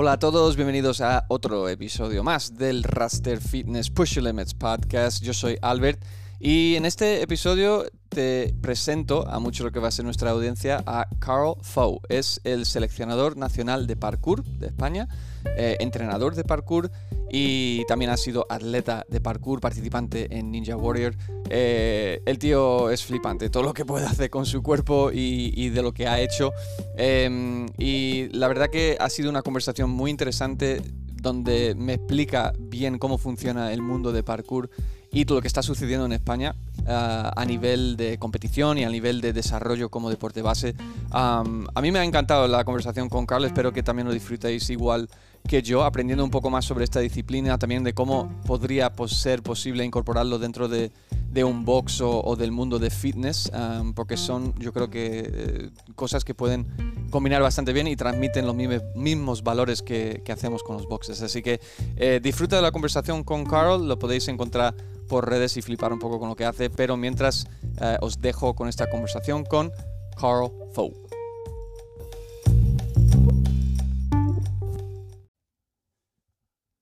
Hola a todos, bienvenidos a otro episodio más del Raster Fitness Push Limits podcast. Yo soy Albert y en este episodio te presento a mucho lo que va a ser nuestra audiencia a Carl Fou. Es el seleccionador nacional de parkour de España, eh, entrenador de parkour y también ha sido atleta de parkour, participante en Ninja Warrior. Eh, el tío es flipante, todo lo que puede hacer con su cuerpo y, de lo que ha hecho. Em, y la verdad que ha sido una conversación muy interesante donde me explica bien cómo funciona el mundo de parkour y todo lo que está sucediendo en España uh, a nivel de competición y a nivel de desarrollo como deporte base. A mí me ha encantado la conversación con Carl, espero que también lo disfrutéis igual que yo, aprendiendo un poco más sobre esta disciplina, también de cómo podría pues, ser posible incorporarlo dentro de, de un box o, del mundo de fitness, porque son yo creo que eh, cosas que pueden combinar bastante bien y transmiten los mismos, valores que, hacemos con los boxes. Así que eh, disfruta de la conversación con Carl, lo podéis encontrar por redes y flipar un poco con lo que hace, pero mientras eh, os dejo con esta conversación con Carl Fou.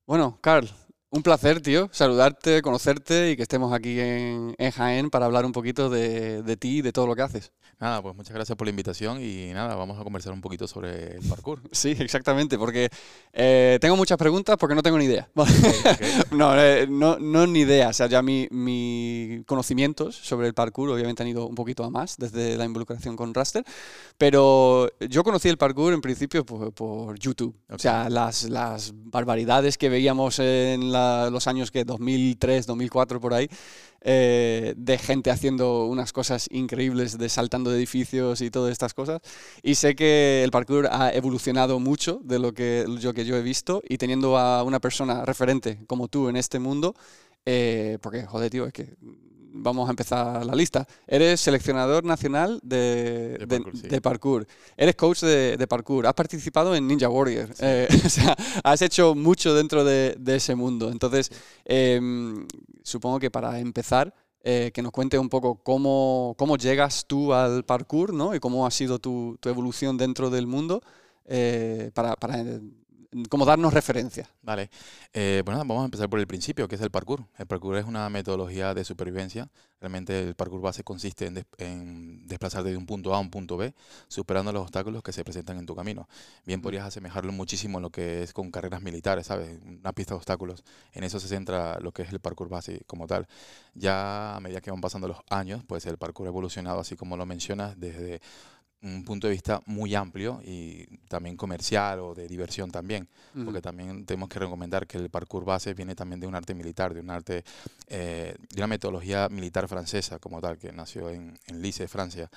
Bueno, Carl, un placer, tío, saludarte, conocerte y que estemos aquí en, en Jaén para hablar un poquito de, de ti y de todo lo que haces. Nada, pues muchas gracias por la invitación y nada, vamos a conversar un poquito sobre el parkour. Sí, exactamente, porque eh, tengo muchas preguntas porque no tengo ni idea. no, eh, no, no, ni idea, o sea, ya mis mi conocimientos sobre el parkour obviamente han ido un poquito a más desde la involucración con Raster, pero yo conocí el parkour en principio por, por YouTube, okay. o sea, las, las barbaridades que veíamos en la, los años que 2003, 2004 por ahí, eh, de gente haciendo unas cosas increíbles, de saltando de edificios y todas estas cosas. Y sé que el parkour ha evolucionado mucho de lo que yo, que yo he visto y teniendo a una persona referente como tú en este mundo, eh, porque joder, tío, es que vamos a empezar la lista. Eres seleccionador nacional de, de, parkour, de, sí. de parkour, Eres coach de, parkour. Has participado en Ninja Warrior. Sí. Eh, o sea, has hecho mucho dentro de, ese mundo. Entonces, eh, supongo que para empezar, eh, que nos cuente un poco cómo, cómo, llegas tú al parkour ¿no? y cómo ha sido tu, tu evolución dentro del mundo eh, para, para como darnos referencia. Vale, eh, bueno, vamos a empezar por el principio, que es el parkour. El parkour es una metodología de supervivencia. Realmente el parkour base consiste en, des en desplazarte de un punto A a un punto B, superando los obstáculos que se presentan en tu camino. Bien podrías asemejarlo muchísimo en lo que es con carreras militares, ¿sabes? Una pista de obstáculos. En eso se centra lo que es el parkour base como tal. Ya a medida que van pasando los años, pues el parkour ha evolucionado, así como lo mencionas, desde un punto de vista muy amplio y también comercial o de diversión también, uh -huh. porque también tenemos que recomendar que el parkour base viene también de un arte militar, de un arte, eh, de una metodología militar francesa como tal, que nació en, en Lice, Francia.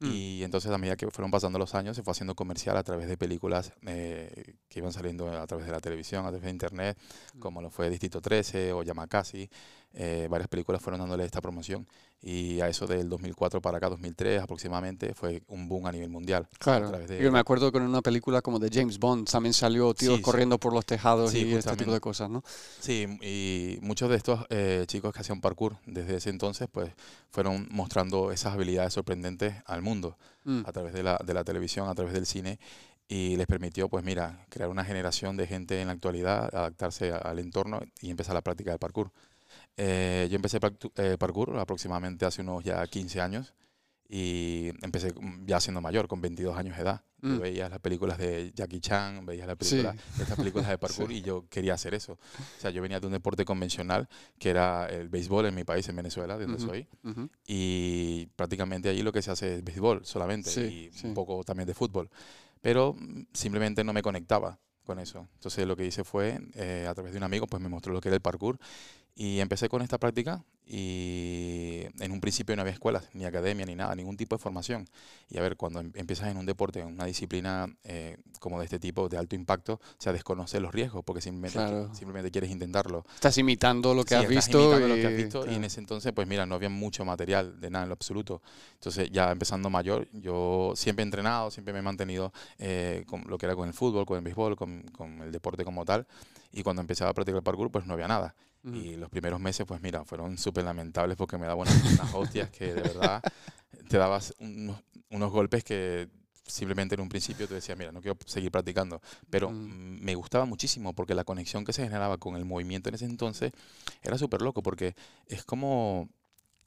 Mm. Y entonces a medida que fueron pasando los años se fue haciendo comercial a través de películas eh, que iban saliendo a través de la televisión, a través de internet, mm. como lo fue Distrito 13 o Yamakasi. Eh, varias películas fueron dándole esta promoción y a eso del 2004 para acá, 2003 aproximadamente, fue un boom a nivel mundial. Claro, de... yo me acuerdo en una película como de James Bond también salió tíos sí, corriendo sí. por los tejados sí, y este tipo de cosas, ¿no? Sí, y muchos de estos eh, chicos que hacían parkour desde ese entonces, pues fueron mostrando esas habilidades sorprendentes al mundo mm. a través de la, de la televisión, a través del cine y les permitió, pues mira, crear una generación de gente en la actualidad, adaptarse al entorno y empezar la práctica del parkour. Eh, yo empecé eh, parkour aproximadamente hace unos ya 15 años y empecé ya siendo mayor, con 22 años de edad. Mm. Veías las películas de Jackie Chan, veías la película, sí. estas películas de parkour sí. y yo quería hacer eso. O sea, yo venía de un deporte convencional que era el béisbol en mi país, en Venezuela, de donde uh -huh, soy. Uh -huh. Y prácticamente allí lo que se hace es béisbol solamente sí, y un poco también de fútbol. Pero simplemente no me conectaba con eso. Entonces lo que hice fue, eh, a través de un amigo, pues me mostró lo que era el parkour y empecé con esta práctica y en un principio no había escuelas, ni academia, ni nada, ningún tipo de formación. Y a ver, cuando em, empiezas en un deporte, en una disciplina eh, como de este tipo, de alto impacto, o sea, desconoces los riesgos porque simplemente, claro. simplemente quieres intentarlo. Estás imitando lo que sí, has visto. Imitando y, lo que has visto claro. y en ese entonces, pues mira, no había mucho material de nada en lo absoluto. Entonces, ya empezando mayor, yo siempre he entrenado, siempre me he mantenido eh, con lo que era con el fútbol, con el béisbol, con, con el deporte como tal. Y cuando empezaba a practicar el parkour, pues no había nada. Mm. Y los primeros meses, pues mira, fueron súper lamentables porque me daban unas, unas hostias que de verdad te dabas unos, unos golpes que simplemente en un principio te decía, mira, no quiero seguir practicando, pero mm. me gustaba muchísimo porque la conexión que se generaba con el movimiento en ese entonces era súper loco porque es como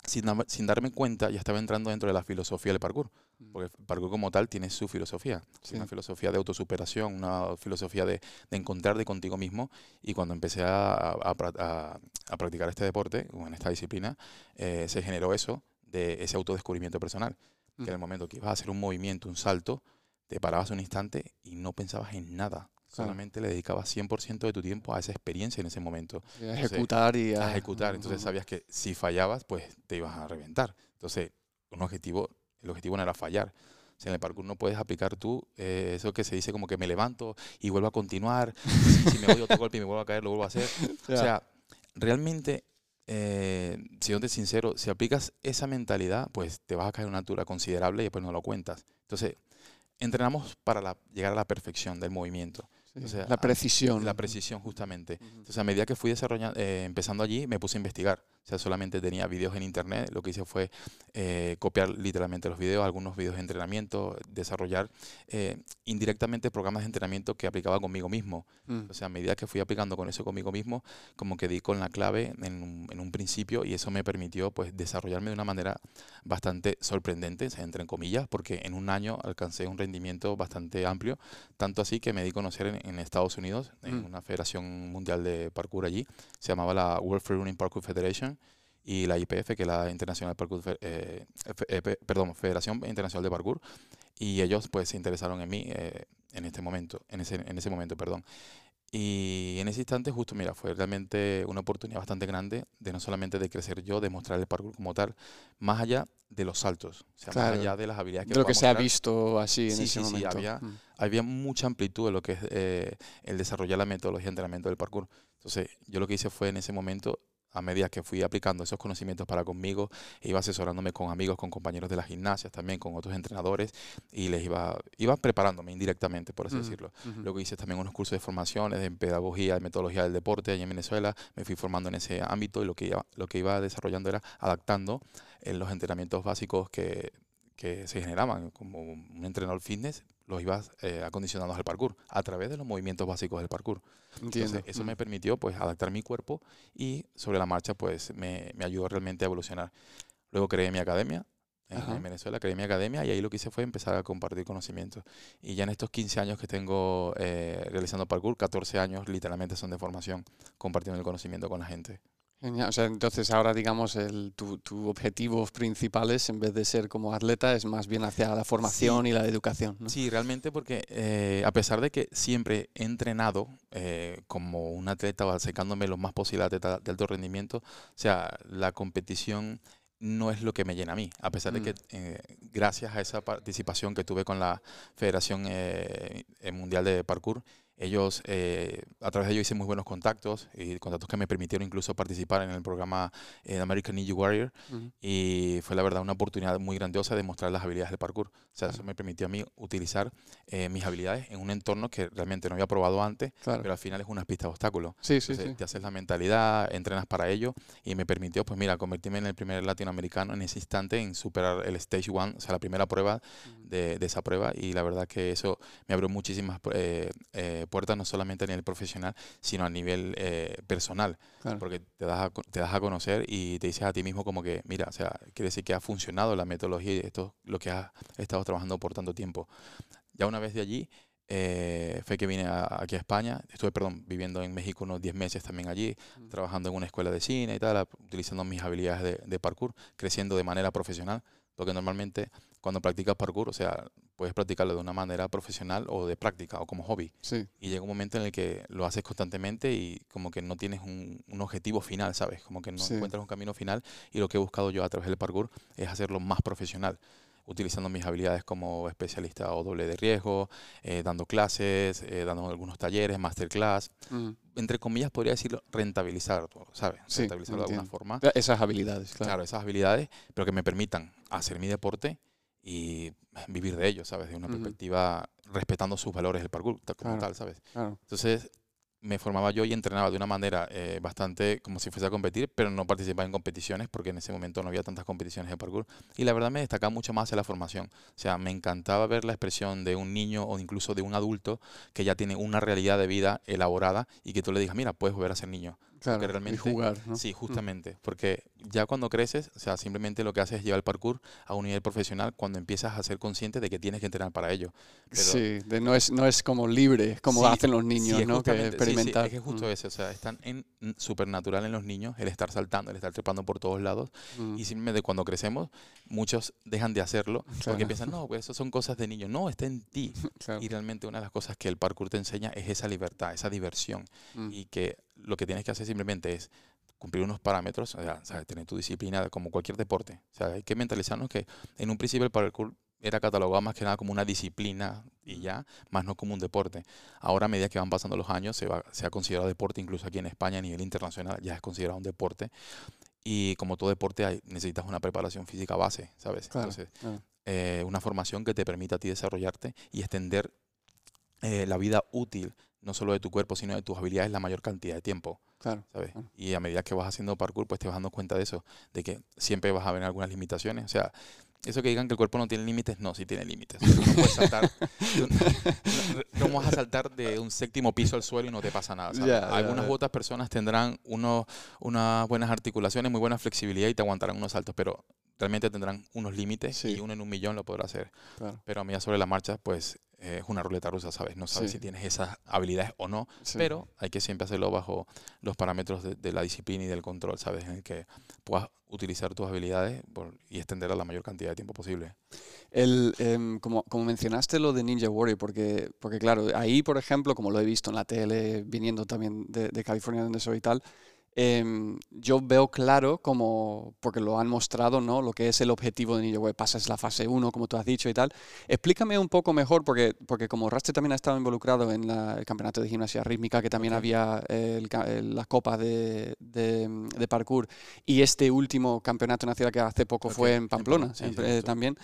sin, sin, darme cuenta, ya estaba entrando dentro de la filosofía del parkour. Mm. Porque el parkour como tal tiene su filosofía. Una filosofía de autosuperación, una filosofía de, de encontrarte contigo mismo. Y cuando empecé a, a, a, practicar este deporte, o en esta disciplina, eh, se generó eso, de ese autodescubrimiento personal. Que en el mm. momento que ibas a hacer un movimiento, un salto, te parabas un instante y no pensabas en nada. Solamente le dedicabas 100% de tu tiempo a esa experiencia en ese momento. a ejecutar y a... ejecutar. Entonces sabías que si fallabas, pues te ibas a reventar. Entonces, un objetivo, el objetivo no era fallar. O en el parkour no puedes aplicar tú eh, eso que se dice como que me levanto y vuelvo a continuar. si, me voy otro golpe y me vuelvo a caer, lo vuelvo a hacer. O sea, realmente, eh, siendo sincero, si aplicas esa mentalidad, pues te vas a caer una altura considerable y después no lo cuentas. Entonces, entrenamos para llegar a la perfección del movimiento la precisión. La precisión, justamente. Entonces, a medida que fui desarrollando, eh, empezando allí, me puse a investigar. O sea, solamente tenía vídeos en internet. Lo que hice fue eh, copiar literalmente los vídeos, algunos vídeos de entrenamiento, desarrollar eh, indirectamente programas de entrenamiento que aplicaba conmigo mismo. Mm. O sea, a medida que fui aplicando con eso conmigo mismo, como que di con la clave en un, en un principio y eso me permitió pues desarrollarme de una manera bastante sorprendente, entre comillas, porque en un año alcancé un rendimiento bastante amplio, tanto así que me di a conocer en, en Estados Unidos, en mm. una federación mundial de parkour allí, se llamaba la World Free Running Parkour Federation y la IPF, que es la Internacional Parkour, eh, eh perdón, Federación Internacional de Parkour, y ellos pues se interesaron en mí eh, en este momento, en ese, en ese momento, perdón. Y en ese instante, justo, mira, fue realmente una oportunidad bastante grande de no solamente de crecer yo, de mostrar el parkour como tal, más allá de los saltos, o sea, más allá de las habilidades que De lo que se ha visto así en ese momento. Sí, había, mm. había mucha amplitud en lo que es eh, el desarrollar la metodología de entrenamiento del parkour. Entonces, yo lo que hice fue en ese momento a medida que fui aplicando esos conocimientos para conmigo, iba asesorándome con amigos, con compañeros de las gimnasias, también con otros entrenadores, y les iba, iba preparándome indirectamente, por así decirlo. Luego hice también unos cursos de formaciones en pedagogía y metodología del deporte allí en Venezuela, me fui formando en ese ámbito y lo que iba, lo que iba desarrollando era adaptando en los entrenamientos básicos que, que se generaban como un entrenador fitness, los ibas eh, acondicionando al parkour a través de los movimientos básicos del parkour. Entonces, eso me permitió pues adaptar mi cuerpo y sobre la marcha pues me, me ayudó realmente a evolucionar. Luego creé mi academia en, Venezuela, creé mi academia y ahí lo que hice fue empezar a compartir conocimientos. Y ya en estos 15 años que tengo eh, realizando parkour, 14 años literalmente son de formación, compartiendo el conocimiento con la gente. O sea, entonces ahora, digamos, el, tu, tu objetivo principal es, en vez de ser como atleta, es más bien hacia la formación y la educación. ¿no? Sí, realmente porque eh, a pesar de que siempre he entrenado eh, como un atleta o acercándome lo más posible a atleta de alto rendimiento, o sea, la competición no es lo que me llena a mí, a pesar de que mm. eh, gracias a esa participación que tuve con la Federación Mundial de Parkour, ellos, eh, a través de ellos hice muy buenos contactos y contactos que me permitieron incluso participar en el programa eh, American Ninja Warrior y fue la verdad una oportunidad muy grandiosa de mostrar las habilidades del parkour. O sea, eso me permitió a mí utilizar eh, mis habilidades en un entorno que realmente no había probado antes, pero al final es una pista de obstáculos. Sí, sí, sí. Te haces la mentalidad, entrenas para ello y me permitió, pues mira, convertirme en el primer latinoamericano en ese instante en superar el Stage One, o sea, la primera prueba de, de, esa prueba y la verdad que eso me abrió muchísimas puertas no solamente a nivel profesional, sino a nivel eh, personal. Porque te das, a, te das a conocer y te dices a ti mismo como que, mira, o sea, quiere decir que ha funcionado la metodología y esto lo que has estado trabajando por tanto tiempo. Ya una vez de allí, eh, fue que vine aquí a España. Estuve, perdón, viviendo en México unos 10 meses también allí, trabajando en una escuela de cine y tal, utilizando mis habilidades de, de parkour, creciendo de manera profesional. Porque normalmente cuando practicas parkour, o sea, puedes practicarlo de una manera profesional o de práctica o como hobby. Sí. Y llega un momento en el que lo haces constantemente y como que no tienes un, un objetivo final, ¿sabes? Como que no encuentras un camino final y lo que he buscado yo a través del parkour es hacerlo más profesional utilizando mis habilidades como especialista o doble de riesgo, eh, dando clases, eh, dando algunos talleres, masterclass. Mm. Entre comillas, podría decirlo, rentabilizar, ¿sabes? Rentabilizarlo de alguna forma. Esas habilidades, claro. Claro, esas habilidades, pero que me permitan hacer mi deporte y vivir de ello, ¿sabes? De una perspectiva respetando sus valores del parkour como tal, ¿sabes? Entonces, me formaba yo y entrenaba de una manera eh, bastante como si fuese a competir, pero no participaba en competiciones porque en ese momento no había tantas competiciones de parkour. Y la verdad me destacaba mucho más en la formación. O sea, me encantaba ver la expresión de un niño o incluso de un adulto que ya tiene una realidad de vida elaborada y que tú le digas, mira, puedes volver a ser niño. Claro, realmente, y jugar, ¿no? Sí, mm. justamente. Porque ya cuando creces, o sea, simplemente lo que haces es llevar el parkour a un nivel profesional cuando empiezas a ser consciente de que tienes que entrenar para ello. sí, de no, es, no es como libre, como hacen los niños, ¿no? Que experimentar. es que justo mm. eso, o sea, están en supernatural en los niños el estar saltando, el estar trepando por todos lados. Mm. Y simplemente cuando crecemos, muchos dejan de hacerlo porque piensan, no, pues eso son cosas de niños. No, está en ti. Y realmente una de las cosas que el parkour te enseña es esa libertad, esa diversión. Y que lo que tienes que hacer simplemente es cumplir unos parámetros, o sea, tener tu disciplina como cualquier deporte. O sea, hay que mentalizarnos que en un principio el parkour era catalogado más que nada como una disciplina y ya, más no como un deporte. Ahora, a medida que van pasando los años, se, va, se ha considerado deporte, incluso aquí en España a nivel internacional ya es considerado un deporte. Y como todo deporte, hay, necesitas una preparación física base, ¿sabes? Entonces, eh, una formación que te permita a ti desarrollarte y extender eh, la vida útil no solo de tu cuerpo, sino de tus habilidades la mayor cantidad de tiempo. Claro, ¿sabes? Y a medida que vas haciendo parkour, pues te vas dando cuenta de eso, de que siempre vas a ver algunas limitaciones. O sea, eso que digan que el cuerpo no tiene límites, no, sí tiene límites. No, puedes saltar, no, vas a saltar de un séptimo piso al suelo y no te pasa nada. Algunas otras personas tendrán unos, unas buenas articulaciones, muy buena flexibilidad y te aguantarán unos saltos, pero realmente tendrán unos límites y uno en un millón lo podrá hacer. Pero a medida sobre la marcha, pues es una ruleta rusa, ¿sabes? No sabes si tienes esas habilidades o no, pero hay que siempre hacerlo bajo los parámetros de, la disciplina y del control, ¿sabes? En el que puedas utilizar tus habilidades y extender a la mayor cantidad de tiempo posible. El, em, como, como, mencionaste lo de Ninja Warrior, porque, porque claro, ahí, por ejemplo, como lo he visto en la tele, viniendo también de, de California donde soy y tal, Em, yo veo claro como, porque lo han mostrado, ¿no? Lo que es el objetivo de Ninja Web. Pasas la fase 1, como tú has dicho y tal. Explícame un poco mejor, porque, porque como Raste también ha estado involucrado en el campeonato de gimnasia rítmica, que también había la copa de, de, parkour, y este último campeonato nacional que hace poco fue en Pamplona, también.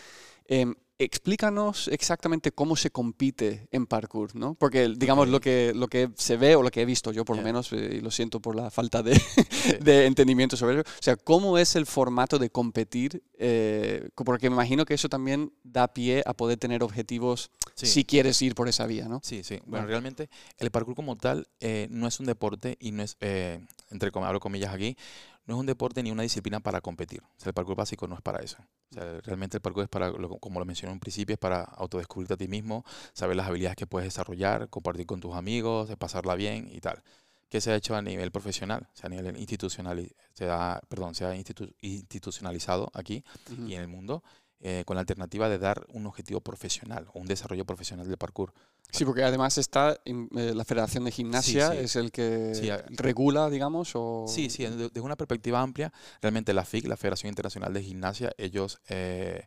Explícanos exactamente cómo se compite en parkour, ¿no? Porque, digamos, lo, que, lo que se ve o lo que he visto yo, por lo menos, eh, y lo siento por la falta de, de, entendimiento sobre eso, o sea, ¿cómo es el formato de competir? Eh, porque me imagino que eso también da pie a poder tener objetivos si quieres ir por esa vía, ¿no? Sí, sí. Bueno, realmente el parkour como tal eh, no es un deporte y no es, entre abro comillas aquí, no es un deporte ni una disciplina para competir. O sea, el parkour básico no es para eso. O sea, realmente el parkour es para, como lo mencioné en principio, es para autodescubrirte a ti mismo, saber las habilidades que puedes desarrollar, compartir con tus amigos, pasarla bien y tal. Que se ha hecho a nivel profesional, o sea, a nivel institucional, se ha, perdón, se ha institucionalizado aquí y en el mundo eh, con la alternativa de dar un objetivo profesional o un desarrollo profesional del parkour. Sí, porque además está eh, la Federación de Gimnasia, es el que regula, digamos. O... Sí, sí, desde una perspectiva amplia, realmente la FIG, la Federación Internacional de Gimnasia, ellos eh,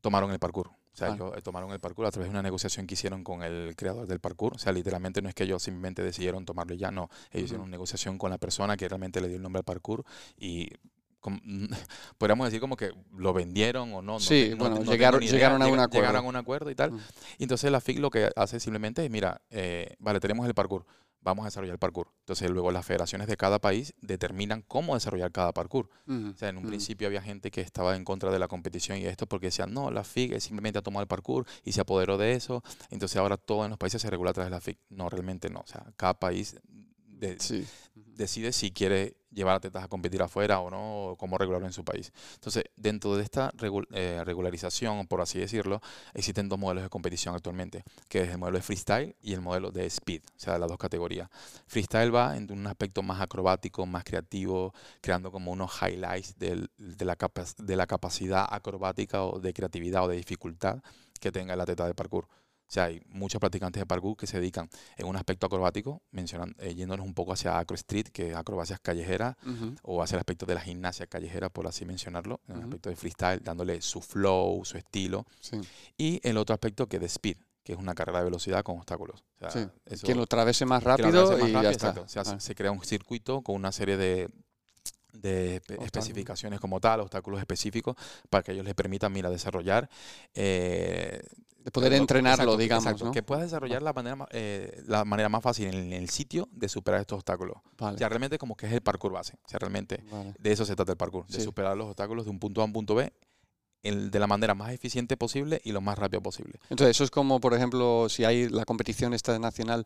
tomaron el parkour. O sea, ellos tomaron el parkour a través de una negociación que hicieron con el creador del parkour. O sea, literalmente no es que ellos simplemente decidieron tomarlo ya, no. Ellos hicieron una negociación con la persona que realmente le dio el nombre al parkour y podríamos decir como que lo vendieron o no. Sí, bueno, llegaron, llegaron, a un acuerdo. Llegaron a un acuerdo y tal. Y entonces la FIC lo que hace simplemente es, mira, eh, vale, tenemos el parkour, vamos a desarrollar el parkour. Entonces luego las federaciones de cada país determinan cómo desarrollar cada parkour. O sea, en un principio había gente que estaba en contra de la competición y esto porque decían, no, la FIC simplemente ha tomado el parkour y se apoderó de eso. Entonces ahora todo en los países se regula a través de la FIC. No, realmente no. O sea, cada país decide si quiere llevar atletas a competir afuera o no, o cómo regularlo en su país. Entonces, dentro de esta eh, regularización, por así decirlo, existen dos modelos de competición actualmente, que es el modelo de freestyle y el modelo de speed, o sea, las dos categorías. Freestyle va en un aspecto más acrobático, más creativo, creando como unos highlights de, la de la capacidad acrobática o de creatividad o de dificultad que tenga el atleta de parkour. O sea, hay muchos practicantes de parkour que se dedican en un aspecto acrobático, mencionan, eh, yéndonos un poco hacia acro street, que es acrobacias callejeras, o hacia el aspecto de la gimnasia callejera, por así mencionarlo, en el aspecto de freestyle, dándole su flow, su estilo. Y el otro aspecto que es de speed, que es una carrera de velocidad con obstáculos. O sea, que lo travese más rápido y ya está. O sea, se crea un circuito con una serie de de especificaciones como tal, obstáculos específicos, para que ellos les permitan, mira, desarrollar eh, De poder entrenarlo, digamos. Exacto, que puedas desarrollar la manera, eh, la manera más fácil en el sitio de superar estos obstáculos. O sea, realmente como que es el parkour base. O sea, realmente de eso se trata el parkour, de superar los obstáculos de un punto A a un punto B de la manera más eficiente posible y lo más rápido posible. Entonces, eso es como, por ejemplo, si hay la competición esta nacional,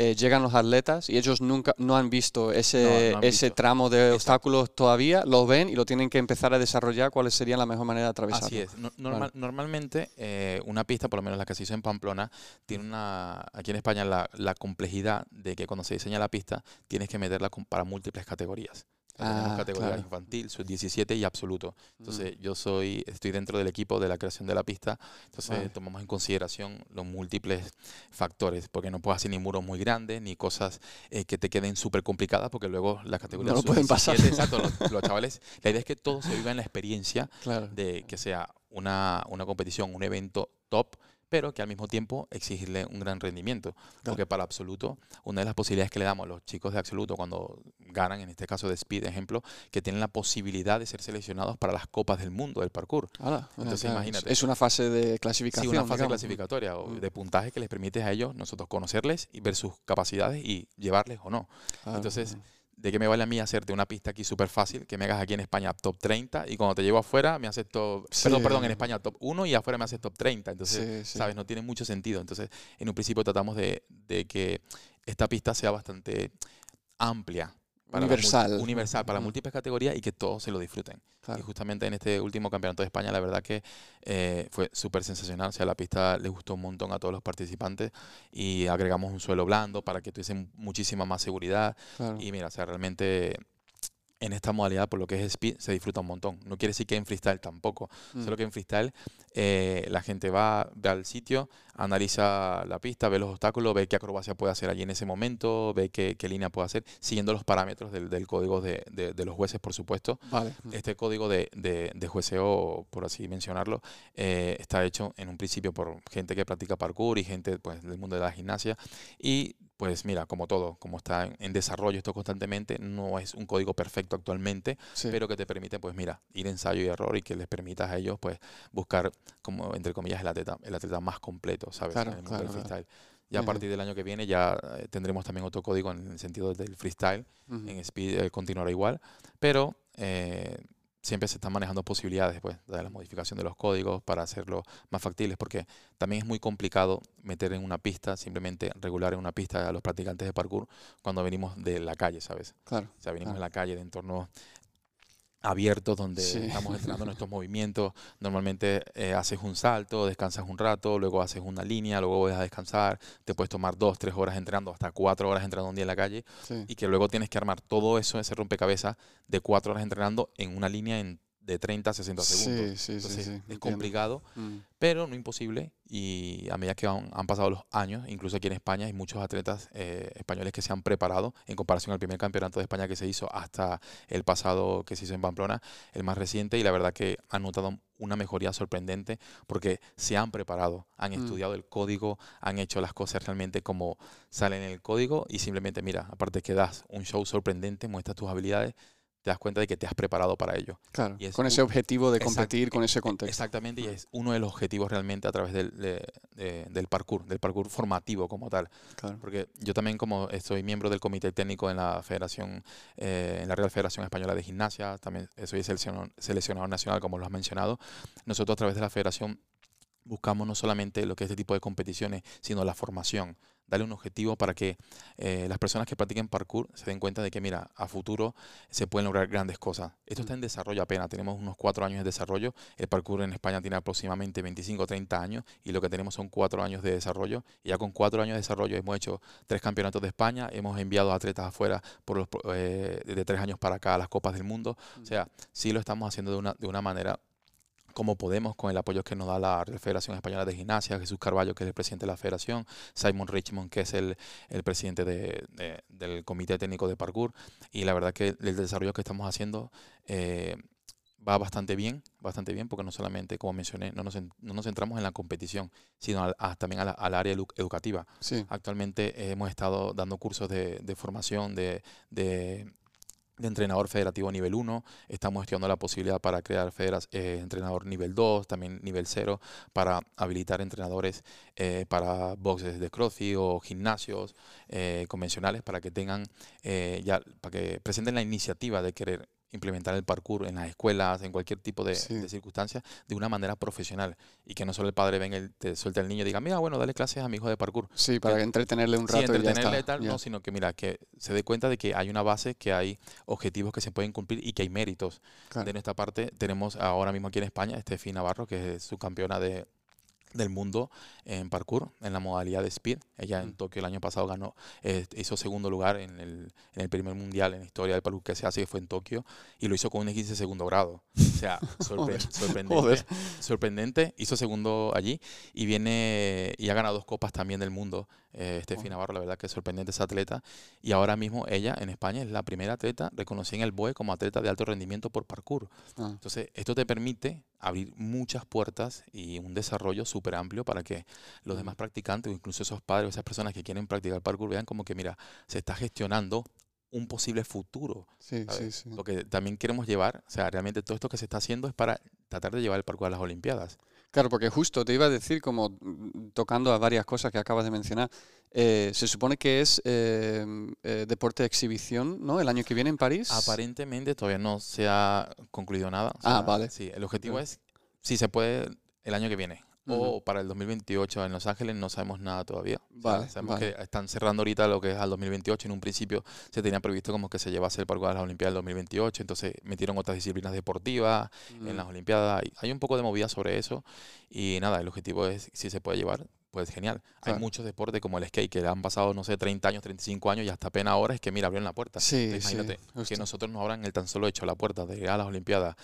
eh, llegan los atletas y ellos nunca no han visto ese, ese tramo de obstáculos todavía, lo ven y lo tienen que empezar a desarrollar cuál sería la mejor manera de atravesar. Así es. Normalmente, eh, una pista, por lo menos la que se hizo en Pamplona, tiene una, aquí en España la, la complejidad de que cuando se diseña la pista tienes que meterla para múltiples categorías tenemos ah, categoría infantil, sub 17 y absoluto. Entonces, yo soy, estoy dentro del equipo de la creación de la pista. Entonces, tomamos en consideración los múltiples factores, porque no puedes hacer ni muros muy grandes, ni cosas eh, que te queden súper complicadas, porque luego las categorías no pueden pasar. Exacto, los, chavales. La idea es que todo se viva en la experiencia de que sea una, una competición, un evento top pero que al mismo tiempo exigirle un gran rendimiento. Porque para absoluto, una de las posibilidades que le damos a los chicos de absoluto cuando ganan, en este caso de Speed, ejemplo, que tienen la posibilidad de ser seleccionados para las copas del mundo del parkour. Entonces, imagínate. Es una fase de clasificación. Sí, una fase clasificatoria o mm. de puntaje que les permite a ellos, nosotros conocerles y ver sus capacidades y llevarles o no. Entonces ¿de qué me vale a mí hacerte una pista aquí súper fácil, que me hagas aquí en España top 30 y cuando te llevo afuera me haces top, perdón, perdón, en España top 1 y afuera me haces top 30? Entonces, ¿sabes? No tiene mucho sentido. Entonces, en un principio tratamos de, de que esta pista sea bastante amplia universal. universal para múltiples categorías y que todos se lo disfruten. Y justamente en este último campeonato de España, la verdad que eh, fue súper sensacional. O sea, la pista le gustó un montón a todos los participantes y agregamos un suelo blando para que tuviesen muchísima más seguridad. Y mira, o sea, realmente en esta modalidad, por lo que es speed, se disfruta un montón. No quiere decir que en freestyle tampoco. Mm. Solo que en freestyle eh, la gente va, ve al sitio, analiza la pista, ve los obstáculos, ve qué acrobacia puede hacer allí en ese momento, ve qué, línea puede hacer, siguiendo los parámetros del, código de, los jueces, por supuesto. Mm. Este código de, de, jueceo, por así mencionarlo, eh, está hecho en un principio por gente que practica parkour y gente pues, del mundo de la gimnasia. Y pues mira, como todo, como está en desarrollo esto constantemente, no es un código perfecto actualmente, pero que te permite, pues mira, ir ensayo y error y que les permitas a ellos, pues, buscar, como entre comillas, el atleta, el atleta más completo, ¿sabes? en el freestyle. Y a partir del año que viene ya eh, tendremos también otro código en el sentido del freestyle. En Speed eh, continuará igual, pero eh, siempre se están manejando posibilidades pues, de la modificación de los códigos para hacerlo más factibles, porque también es muy complicado meter en una pista, simplemente regular en una pista a los practicantes de parkour cuando venimos de la calle, ¿sabes? Claro. O sea, venimos de la calle, de entornos abiertos donde estamos entrenando nuestros movimientos. Normalmente eh, haces un salto, descansas un rato, luego haces una línea, luego vas a descansar, te puedes tomar dos, tres horas entrenando, hasta cuatro horas entrenando un día en la calle y que luego tienes que armar todo eso, ese rompecabezas de cuatro horas entrenando en una línea en de 30 a 60 segundos. Sí, sí, sí, es complicado, mm. pero no imposible. Y a medida que han, pasado los años, incluso aquí en España hay muchos atletas eh, españoles que se han preparado en comparación al primer campeonato de España que se hizo hasta el pasado que se hizo en Pamplona, el más reciente, y la verdad que han notado una mejoría sorprendente porque se han preparado, han mm. estudiado el código, han hecho las cosas realmente como salen en el código y simplemente, mira, aparte que das un show sorprendente, muestras tus habilidades, te das cuenta de que te has preparado para ello. Claro, con ese objetivo de competir, con ese contexto. Exactamente, y es uno de los objetivos realmente a través del, del parkour, del parkour formativo como tal. Claro. Porque yo también como soy miembro del comité técnico en la Federación, eh, en la Real Federación Española de Gimnasia, también soy seleccionador, seleccionador nacional como lo has mencionado, nosotros a través de la federación buscamos no solamente lo que es este tipo de competiciones, sino la formación darle un objetivo para que eh, las personas que practiquen parkour se den cuenta de que, mira, a futuro se pueden lograr grandes cosas. Esto está en desarrollo apenas, tenemos unos cuatro años de desarrollo. El parkour en España tiene aproximadamente 25 o 30 años y lo que tenemos son cuatro años de desarrollo. Y ya con cuatro años de desarrollo hemos hecho tres campeonatos de España, hemos enviado atletas afuera por los, eh, de tres años para acá a las Copas del Mundo. O sea, sí lo estamos haciendo de una, de una manera como podemos con el apoyo que nos da la Federación Española de Gimnasia, Jesús Carballo, que es el presidente de la federación, Simon Richmond, que es el, presidente del Comité Técnico de Parkour. Y la verdad que el desarrollo que estamos haciendo eh, va bastante bien, bastante bien, porque no solamente, como mencioné, no nos, no nos centramos en la competición, sino también al área educativa. Actualmente hemos estado dando cursos de, formación, de de entrenador federativo nivel 1, estamos estudiando la posibilidad para crear federas, eh, entrenador nivel 2, también nivel 0, para habilitar entrenadores eh, para boxes de CrossFit o gimnasios eh, convencionales para que tengan, ya, para que presenten la iniciativa de querer implementar el parkour en las escuelas, en cualquier tipo de, circunstancia, de una manera profesional. Y que no solo el padre venga y te suelte al niño y diga, mira, bueno, dale clases a mi hijo de parkour. Sí, para entretenerle un rato. Sí, entretenerle y tal, no, sino que mira, que se dé cuenta de que hay una base, que hay objetivos que se pueden cumplir y que hay méritos. De nuestra parte, tenemos ahora mismo aquí en España, Estefi Navarro, que es su campeona de, del mundo en parkour, en la modalidad de speed. Ella en mm. Tokio el año pasado ganó, eh, hizo segundo lugar en el, en el, primer mundial en la historia del parkour que se hace, que fue en Tokio, y lo hizo con un 15 de segundo grado. O sea, sorprendente, sorprendente. Hizo segundo allí y viene y ha ganado dos copas también del mundo. Eh, Steffi Navarro, la verdad que es sorprendente esa atleta. Y ahora mismo ella en España es la primera atleta reconocida en el BOE como atleta de alto rendimiento por parkour. Ah. Entonces, esto te permite abrir muchas puertas y un desarrollo súper amplio para que los demás practicantes o incluso esos padres o esas personas que quieren practicar parkour vean como que, mira, se está gestionando un posible futuro. Sí, sí, sí. Lo que también queremos llevar, o sea, realmente todo esto que se está haciendo es para tratar de llevar el parkour a las Olimpiadas. Claro, porque justo te iba a decir, como mm, tocando a varias cosas que acabas de mencionar, eh, se supone que es eh, eh, deporte de exhibición, ¿no? El año que viene en París. Aparentemente todavía no se ha concluido nada. ah, vale. Sí, el objetivo es, si se puede, el año que viene o para el 2028 en Los Ángeles no sabemos nada todavía. Vale, sabemos que están cerrando ahorita lo que es al 2028. En un principio se tenía previsto como que se llevase el parkour a las Olimpiadas del 2028, entonces metieron otras disciplinas deportivas en las Olimpiadas. Hay un poco de movida sobre eso y nada, el objetivo es si se puede llevar. Pues genial. Hay muchos deportes como el skate que han pasado, no sé, 30 años, 35 años y hasta pena ahora es que, mira, abrieron la puerta. Sí, Imagínate que nosotros nos abran el tan solo hecho la puerta de ir a las Olimpiadas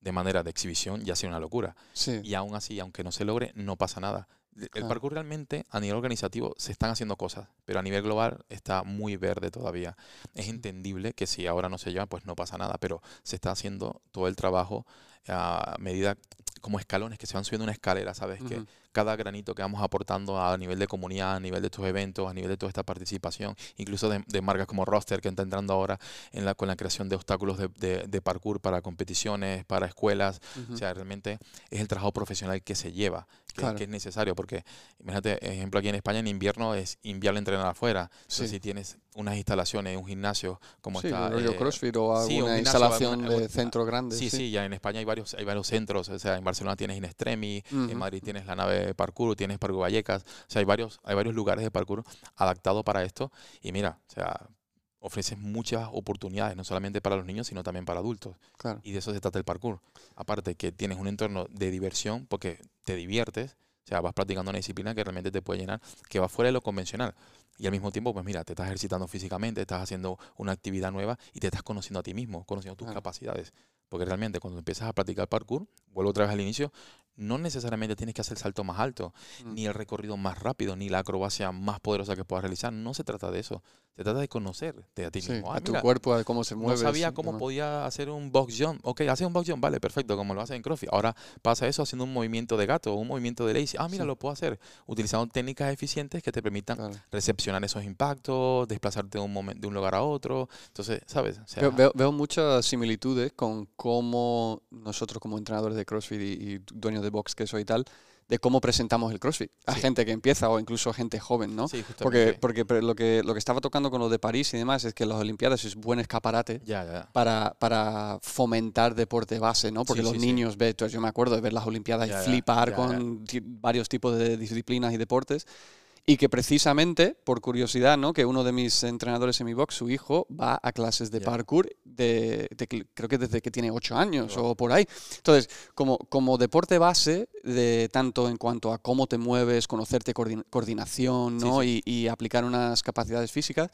de manera de exhibición ya sea una locura. Y aún así, aunque no se logre, no pasa nada. El parkour realmente, a nivel organizativo, se están haciendo cosas, pero a nivel global está muy verde todavía. Es entendible que si ahora no se lleva, pues no pasa nada, pero se está haciendo todo el trabajo a medida como escalones que se van subiendo una escalera, ¿sabes? Que cada granito que vamos aportando a nivel de comunidad, a nivel de estos eventos, a nivel de toda esta participación, incluso de, marcas como Roster, que está entrando ahora en la, con la creación de obstáculos de, de, parkour para competiciones, para escuelas. O sea, realmente es el trabajo profesional que se lleva, que, es necesario, porque imagínate, ejemplo, aquí en España en invierno es inviable entrenar afuera. Entonces, si tienes unas instalaciones, un gimnasio como está... Eh, CrossFit o alguna instalación de centro grande. Sí, sí, ya en España hay varios, hay varios centros, o sea, en Barcelona tienes Inestremi, en Madrid tienes la nave de parkour, tienes Parkour Vallecas, o sea, hay varios, hay varios lugares de parkour adaptados para esto y mira, o sea, ofreces muchas oportunidades, no solamente para los niños, sino también para adultos. Y de eso se trata el parkour. Aparte que tienes un entorno de diversión porque te diviertes, o sea, vas practicando una disciplina que realmente te puede llenar, que va fuera de lo convencional. Y al mismo tiempo, pues mira, te estás ejercitando físicamente, estás haciendo una actividad nueva y te estás conociendo a ti mismo, conociendo tus capacidades. Porque realmente cuando empiezas a practicar parkour, vuelvo otra vez al inicio, no necesariamente tienes que hacer el salto más alto, mm. ni el recorrido más rápido, ni la acrobacia más poderosa que puedas realizar. No se trata de eso. Se trata de conocerte a ti mismo. Ah, a tu cuerpo, a cómo se mueve. No sabía cómo podía hacer un box jump. Ok, hace un box jump, vale, perfecto, como lo hace en CrossFit. Ahora pasa eso haciendo un movimiento de gato, un movimiento de lazy. Ah, mira, lo puedo hacer utilizando técnicas eficientes que te permitan recepcionar esos impactos, desplazarte de un, de un lugar a otro. Entonces, ¿sabes? veo, muchas similitudes con cómo nosotros como entrenadores de CrossFit y, y dueños de box que soy y tal, de cómo presentamos el CrossFit. A gente que empieza o incluso a gente joven, ¿no? Sí, porque porque lo que lo que estaba tocando con lo de París y demás es que las Olimpiadas es buen escaparate Para, para fomentar deporte base, ¿no? Porque los niños ven, yo me acuerdo de ver las Olimpiadas y flipar con varios tipos de disciplinas y deportes y que precisamente, por curiosidad, ¿no? que uno de mis entrenadores en mi box, su hijo, va a clases de parkour, de, creo que desde que tiene ocho años o por ahí. Entonces, como, como deporte base, de, tanto en cuanto a cómo te mueves, conocerte coordinación ¿no? Y, aplicar unas capacidades físicas,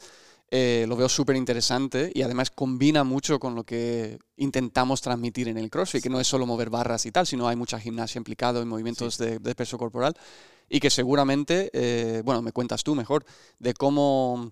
eh, lo veo súper interesante y además combina mucho con lo que intentamos transmitir en el CrossFit, que no es solo mover barras y tal, sino hay mucha gimnasia implicado en movimientos de, de peso corporal y que seguramente, eh, bueno, me cuentas tú mejor, de cómo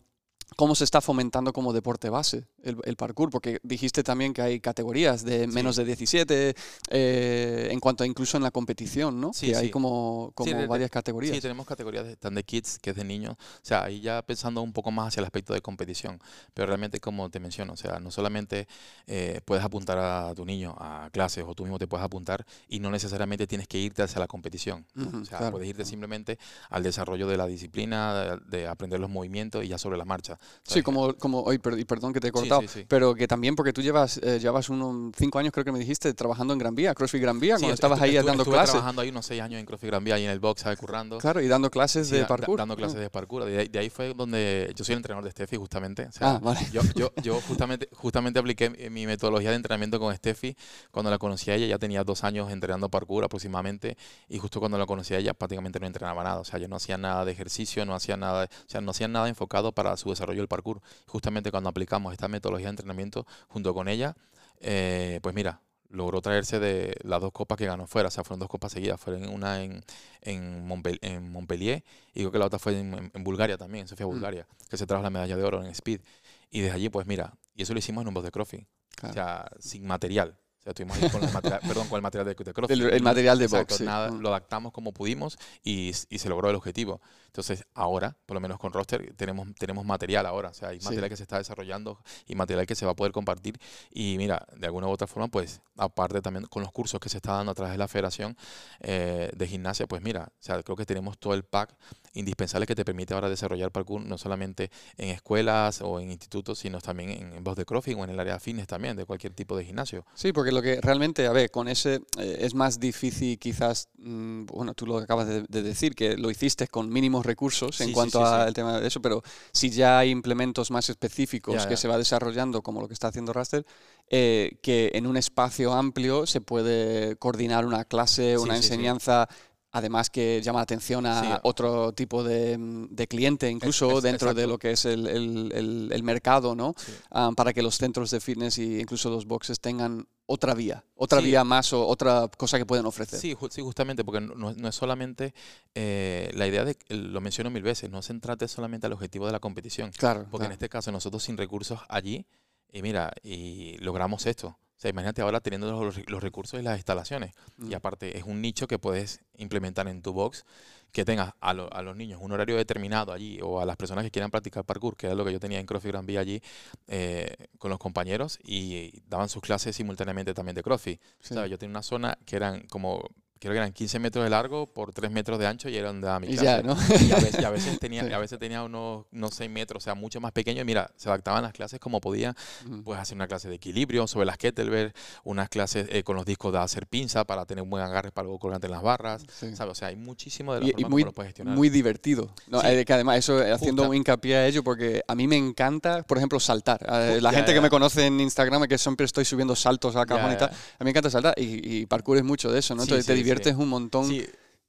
cómo se está fomentando como deporte base el, parkour, porque dijiste también que hay categorías de menos de 17, eh, en cuanto a incluso en la competición, ¿no? Sí, que hay como, como varias categorías. Sí, tenemos categorías de, de kids, que es de niños, o sea, ahí ya pensando un poco más hacia el aspecto de competición, pero realmente como te menciono, o sea, no solamente eh, puedes apuntar a tu niño a clases o tú mismo te puedes apuntar y no necesariamente tienes que irte hacia la competición, o sea, puedes irte simplemente al desarrollo de la disciplina, de, aprender los movimientos y ya sobre la marcha. Sí, como, como hoy, perdón que te he cortado, pero que también porque tú llevas, eh, llevas unos cinco años, creo que me dijiste, trabajando en Gran Vía, CrossFit Gran Vía, cuando estabas ahí dando estuve clases. trabajando ahí unos seis años en CrossFit Gran Vía, ahí en el box, ¿sabes? Currando. Claro, y dando clases de parkour. dando clases ah. de parkour. De ahí, fue donde yo soy el entrenador de Steffi, justamente. ah, vale. Yo, yo, yo justamente, justamente apliqué mi metodología de entrenamiento con Steffi. Cuando la conocí a ella, ya tenía dos años entrenando parkour aproximadamente, y justo cuando la conocí a ella, prácticamente no entrenaba nada. O sea, yo no hacía nada de ejercicio, no hacía nada, o sea, no hacía nada enfocado para su desarrollo del parkour. Justamente cuando aplicamos esta metodología de entrenamiento junto con ella, eh, pues mira, logró traerse de las dos copas que ganó fuera, o sea, fueron dos copas seguidas, fueron una en, en, Montpellier, y creo que la otra fue en, Bulgaria también, en Sofía, mm. Bulgaria, que se trajo la medalla de oro en Speed. Y desde allí, pues mira, y eso lo hicimos en un boss de CrossFit, o sea, sin material sea, estuvimos ahí con el material, perdón, con el material de, de El, material de box. Mm. Lo adaptamos como pudimos y, y, se logró el objetivo. Entonces, ahora, por lo menos con Roster, tenemos, tenemos material ahora. O sea, hay material que se está desarrollando y material que se va a poder compartir. Y mira, de alguna u otra forma, pues, aparte también con los cursos que se está dando a través de la Federación eh, de Gimnasia, pues mira, o sea, creo que tenemos todo el pack indispensable que te permite ahora desarrollar parkour no solamente en escuelas o en institutos, sino también en, voz de CrossFit o en el área de fitness también, de cualquier tipo de gimnasio. Sí, porque lo que realmente, a ver, con ese eh, es más difícil quizás, mm, bueno, tú lo acabas de, decir, que lo hiciste con mínimos recursos en cuanto al tema de eso, pero si ya hay implementos más específicos que se va desarrollando, como lo que está haciendo Raster, eh, que en un espacio amplio se puede coordinar una clase, una enseñanza además que llama la atención a otro tipo de, cliente, incluso dentro de lo que es el, mercado, ¿no? Ah, para que los centros de fitness e incluso los boxes tengan otra vía, otra vía más o otra cosa que pueden ofrecer. Sí, sí justamente, porque no, es solamente eh, la idea de, lo menciono mil veces, no centrate solamente al objetivo de la competición. Claro. Porque en este caso nosotros sin recursos allí, y mira, y logramos esto. O sea, imagínate ahora teniendo los, recursos y las instalaciones. Y mm. aparte, es un nicho que puedes implementar en tu box, que tengas a, los niños un horario determinado allí, o a las personas que quieran practicar parkour, que es lo que yo tenía en CrossFit Gran Vía allí eh, con los compañeros, y, daban sus clases simultáneamente también de CrossFit. yo tenía una zona que eran como creo que eran 15 metros de largo por 3 metros de ancho y era donde daba mi clase. Y, a veces, tenía, a veces tenía unos, unos 6 metros, o sea, mucho más pequeño. Y mira, se adaptaban las clases como podía. Pues hacer una clase de equilibrio sobre las kettlebell, unas clases eh, con los discos de hacer pinza para tener un buen agarre para luego colgante en las barras. ¿sabes? O sea, hay muchísimo de la y, muy, puedes gestionar. Muy divertido. Eh, que además, eso eh, haciendo un hincapié a ello, porque a mí me encanta, por ejemplo, saltar. la gente que me conoce en Instagram, que siempre estoy subiendo saltos a cajón y tal, a mí me encanta saltar. Y, y parkour es mucho de eso, ¿no? Entonces te diviertes un montón.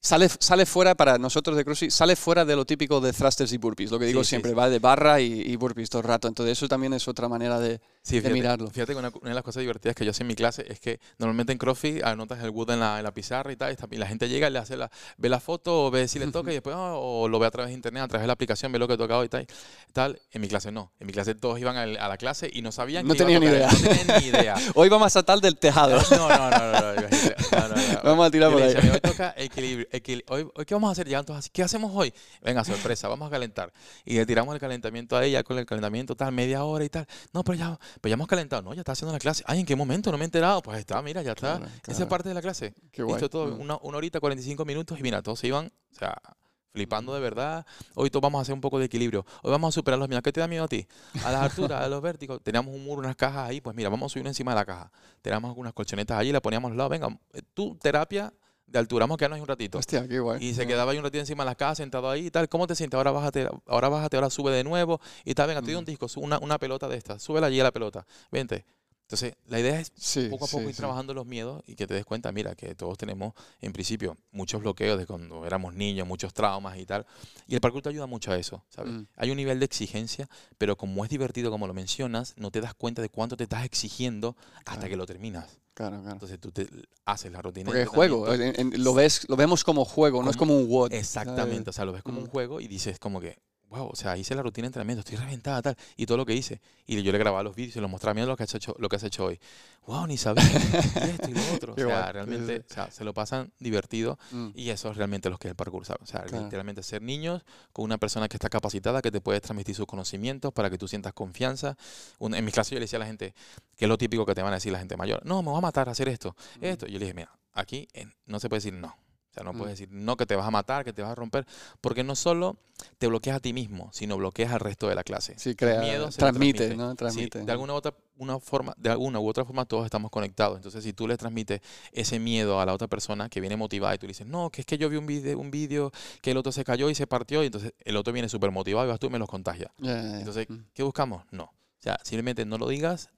Sale, sale fuera, para nosotros de CrossFit, sale fuera de lo típico de thrusters y burpees. Lo que digo siempre, va de barra y, burpees todo el rato. Entonces eso también es otra manera de, mirarlo. Fíjate que una, de las cosas divertidas que yo sé en mi clase es que normalmente en CrossFit anotas el wood en la, en la pizarra y tal, y la gente llega, le hace la, ve la foto, o ve si le toca y después ah, o lo ve a través de internet, a través de la aplicación, ve lo que he tocado y tal. tal. En mi clase no. En mi clase todos iban a, la clase y no sabían no tenían ni idea. No tenían ni idea. Hoy vamos a saltar del tejado. no, no, no, no, no, Vamos a tirar por ahí. Hoy toca equilibrio. hoy, hoy vamos a hacer? Ya entonces, ¿qué hacemos hoy? Venga, sorpresa, vamos a calentar. Y le tiramos el calentamiento a ella con el calentamiento tal, media hora y tal. No, pero ya, pues ya hemos calentado. No, ya está haciendo la clase. Ay, ¿en qué momento? No me he enterado. Pues está, mira, ya está. Esa es parte de la clase. Qué guay. todo, mm. una, una horita, 45 minutos y mira, todos se iban, o sea, flipando de verdad. Hoy todos vamos a hacer un poco de equilibrio. Hoy vamos a superar los miedos. ¿Qué te da miedo a ti? A las alturas, a los vértigos. Teníamos un muro, unas cajas ahí. Pues mira, vamos a subir encima de la caja. Teníamos algunas colchonetas allí, la poníamos al lado. Venga, eh, tu terapia de altura, vamos a quedarnos un ratito. Hostia, qué guay. Y se quedaba ahí un ratito encima de la casa, sentado ahí y tal. ¿Cómo te sientes? Ahora bájate, ahora bájate, ahora sube de nuevo. Y tal, venga, te doy un disco, una, una pelota de esta. Súbela allí a la pelota. Vente. Entonces, la idea es poco a poco ir trabajando los miedos y que te des cuenta, mira, que todos tenemos, en principio, muchos bloqueos de cuando éramos niños, muchos traumas y tal. Y el parkour te ayuda mucho a eso, ¿sabes? Mm. Hay un nivel de exigencia, pero como es divertido, como lo mencionas, no te das cuenta de cuánto te estás exigiendo hasta que lo terminas. Claro, claro. Entonces tú te haces la rutina. Porque es juego, lo, ves, lo vemos como juego, no es como un WOD. Exactamente, o sea, lo ves como un mm. juego y dices como que, wow, o sea, hice la rutina de entrenamiento, estoy reventada, tal, y todo lo que hice. Y yo le grababa los vídeos y los mostraba, mira lo que has hecho, lo que has hecho hoy. Wow, ni sabía, y esto y lo otro. O sea, realmente, o sea, se lo pasan divertido mm. y eso es realmente lo que es el parkour, ¿sabes? O sea, literalmente ser niños con una persona que está capacitada, que te puede transmitir sus conocimientos para que tú sientas confianza. en mi clase yo le decía a la gente, que es lo típico que te van a decir la gente mayor, no, me voy a matar a hacer esto, mm. esto. Y yo le dije, mira, aquí no se puede decir no sea, no puedes mm. decir, no, que te vas a matar, que te vas a romper, porque no solo te bloqueas a ti mismo, sino bloqueas al resto de la clase. Sí, crea, miedo transmite, ¿no? Transmite. de alguna u otra una forma, de alguna u otra forma todos estamos conectados. Entonces, si tú le transmites ese miedo a la otra persona que viene motivada y tú le dices, no, que es que yo vi un video, un video que el otro se cayó y se partió, y entonces el otro viene súper motivado y vas tú y me los contagias. Entonces, mm. ¿qué buscamos? No. O sea, simplemente no lo digas,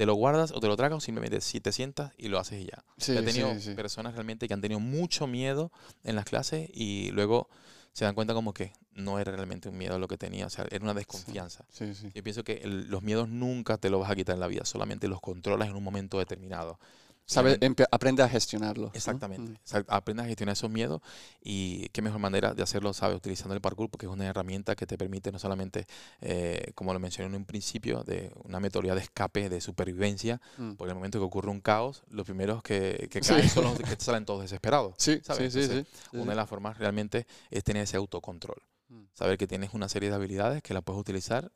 te lo guardas o te lo tragas o simplemente si te sientas y lo haces y ya. he tenido personas realmente que han tenido mucho miedo en las clases y luego se dan cuenta como que no era realmente un miedo lo que tenía, o sea, era una desconfianza. Yo pienso que los miedos nunca te los vas a quitar en la vida, solamente los controlas en un momento determinado aprende a gestionarlo. Exactamente. aprende a gestionar esos miedos y qué mejor manera de hacerlo, ¿sabes? Utilizando el parkour porque es una herramienta que te permite no solamente, eh, como lo mencioné en un principio, de una metodología de escape, de supervivencia, mm. porque en el momento que ocurre un caos, los primeros que, que caen son los que salen todos desesperados. Sí, ¿sabes? sí, sí, Una de las formas realmente es tener ese autocontrol. Mm. Saber que tienes una serie de habilidades que la puedes utilizar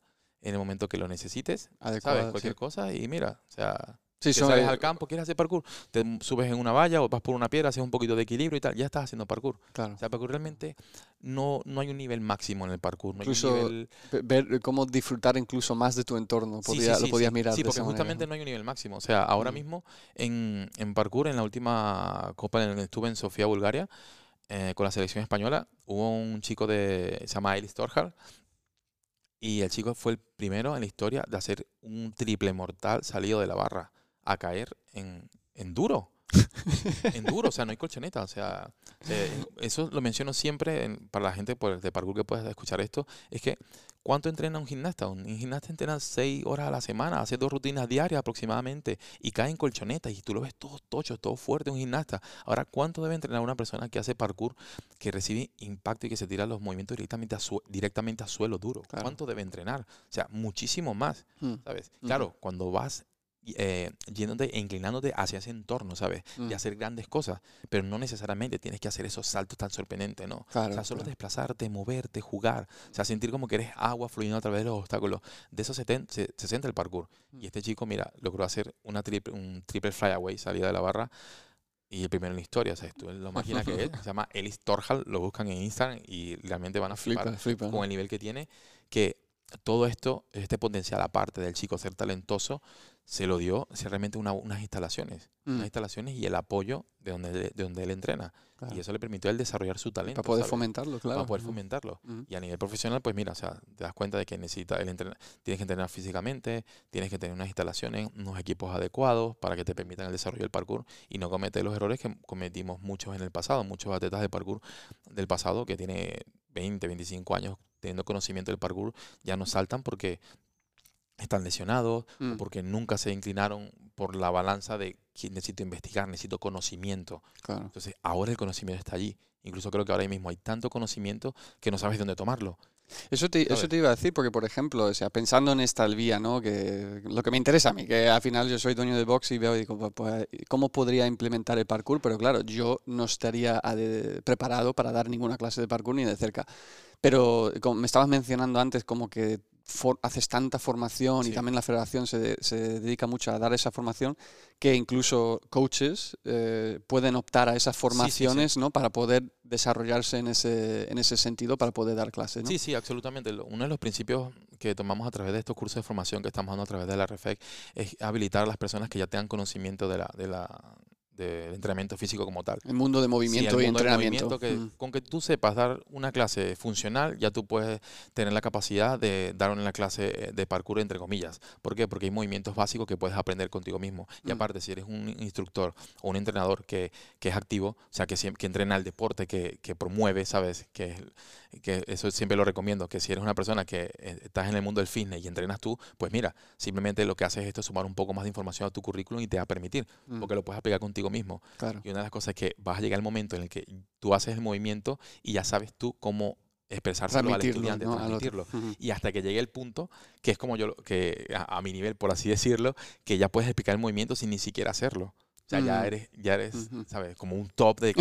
en el momento que lo necesites, ¿sabes? Cualquier cosa y mira, o sea, si sales al campo, quieres hacer parkour, te subes en una valla o vas por una piedra, haces un poquito de equilibrio y tal, ya estás haciendo parkour. Claro. O sea, parkour realmente no, no hay un nivel máximo en el parkour. incluso ver cómo disfrutar incluso más de tu entorno, lo podías mirar. Sí, porque justamente no hay un nivel máximo. O sea, ahora mm. mismo en, en parkour, en la última copa en la que estuve en Sofía, Bulgaria, eh, con la selección española, hubo un chico de, se llama Elis Torhal, y el chico fue el primero en la historia de hacer un triple mortal salido de la barra a caer en, en duro. en duro, o sea, no hay colchoneta. O sea, eh, eso lo menciono siempre para la gente pues, de parkour que pueda escuchar esto. Es que, ¿cuánto entrena un gimnasta? Un gimnasta entrena seis horas a la semana, hace dos rutinas diarias aproximadamente y cae en colchoneta y tú lo ves todo tocho, todo fuerte, un gimnasta. Ahora, ¿cuánto debe entrenar una persona que hace parkour, que recibe impacto y que se tira los movimientos directamente a, directamente a suelo duro? ¿Cuánto debe entrenar? O sea, muchísimo más, hmm. ¿sabes? Claro, cuando vas eh, yéndote e inclinándote hacia ese entorno, ¿sabes? Y mm. hacer grandes cosas, pero no necesariamente tienes que hacer esos saltos tan sorprendentes, ¿no? o sea, solo desplazarte, moverte, jugar, o sea, sentir como que eres agua fluyendo a través de los obstáculos. De eso se, se, siente el parkour. Mm. Y este chico, mira, logró hacer una triple, un triple flyaway, salida de la barra, y el primero en la historia. O sea, tú lo imaginas que él, se llama Ellis Torhal, lo buscan en Instagram y realmente van a flipar con el nivel que tiene, que todo esto, este potencial aparte del chico ser talentoso, se lo dio realmente unas instalaciones, unas mm. instalaciones y el apoyo de donde, de donde él entrena. Y eso le permitió a él desarrollar su talento. Para poder fomentarlo, claro. Para poder fomentarlo. Y a nivel profesional, pues mira, o sea, te das cuenta de que necesita el tienes que entrenar físicamente, tienes que tener unas instalaciones, unos equipos adecuados para que te permitan el desarrollo del parkour y no cometer los errores que cometimos muchos en el pasado, muchos atletas de parkour del pasado que tiene 20, 25 años teniendo conocimiento del parkour, ya no saltan porque están lesionados, mm. porque nunca se inclinaron por la balanza de que necesito investigar, necesito conocimiento. Entonces, ahora el conocimiento está allí. Incluso creo que ahora mismo hay tanto conocimiento que no sabes dónde tomarlo. Eso te, eso te iba a decir, porque por ejemplo, o sea, pensando en esta vía, ¿no? Que lo que me interesa a mí, que al final yo soy dueño de box y veo, digo, pues, pues, ¿cómo podría implementar el parkour? Pero claro, yo no estaría preparado para dar ninguna clase de parkour ni de cerca. Pero como me estabas mencionando antes, como que haces tanta formación y también la federación se, se, dedica mucho a dar esa formación que incluso coaches eh, pueden optar a esas formaciones ¿no? para poder desarrollarse en ese, en ese sentido, para poder dar clases. ¿no? Sí, sí, absolutamente. Uno de los principios que tomamos a través de estos cursos de formación que estamos dando a través de la REFEC es habilitar a las personas que ya tengan conocimiento de la, de la, del entrenamiento físico como tal. El mundo de movimiento y entrenamiento. que, mm. Con que tú sepas dar una clase funcional, ya tú puedes tener la capacidad de dar una clase de parkour entre comillas. ¿Por qué? Porque hay movimientos básicos que puedes aprender contigo mismo. Y mm. aparte, si eres un instructor o un entrenador que, que es activo, o sea, que, que entrena el deporte, que, que promueve, ¿sabes? Que, que eso siempre lo recomiendo, que si eres una persona que eh, estás en el mundo del fitness y entrenas tú, pues mira, simplemente lo que haces es esto, sumar un poco más de información a tu currículum y te va a permitir, mm. porque lo puedes aplicar contigo mismo. Y una de las cosas es que vas a llegar el momento en el que tú haces el movimiento y ya sabes tú cómo expresárselo al estudiante, transmitirlo. Y hasta que llegue el punto, que es como yo, que a, mi nivel, por así decirlo, que ya puedes explicar el movimiento sin ni siquiera hacerlo. O sea, ya mm. eres, ya eres ¿sabes? Como un top de...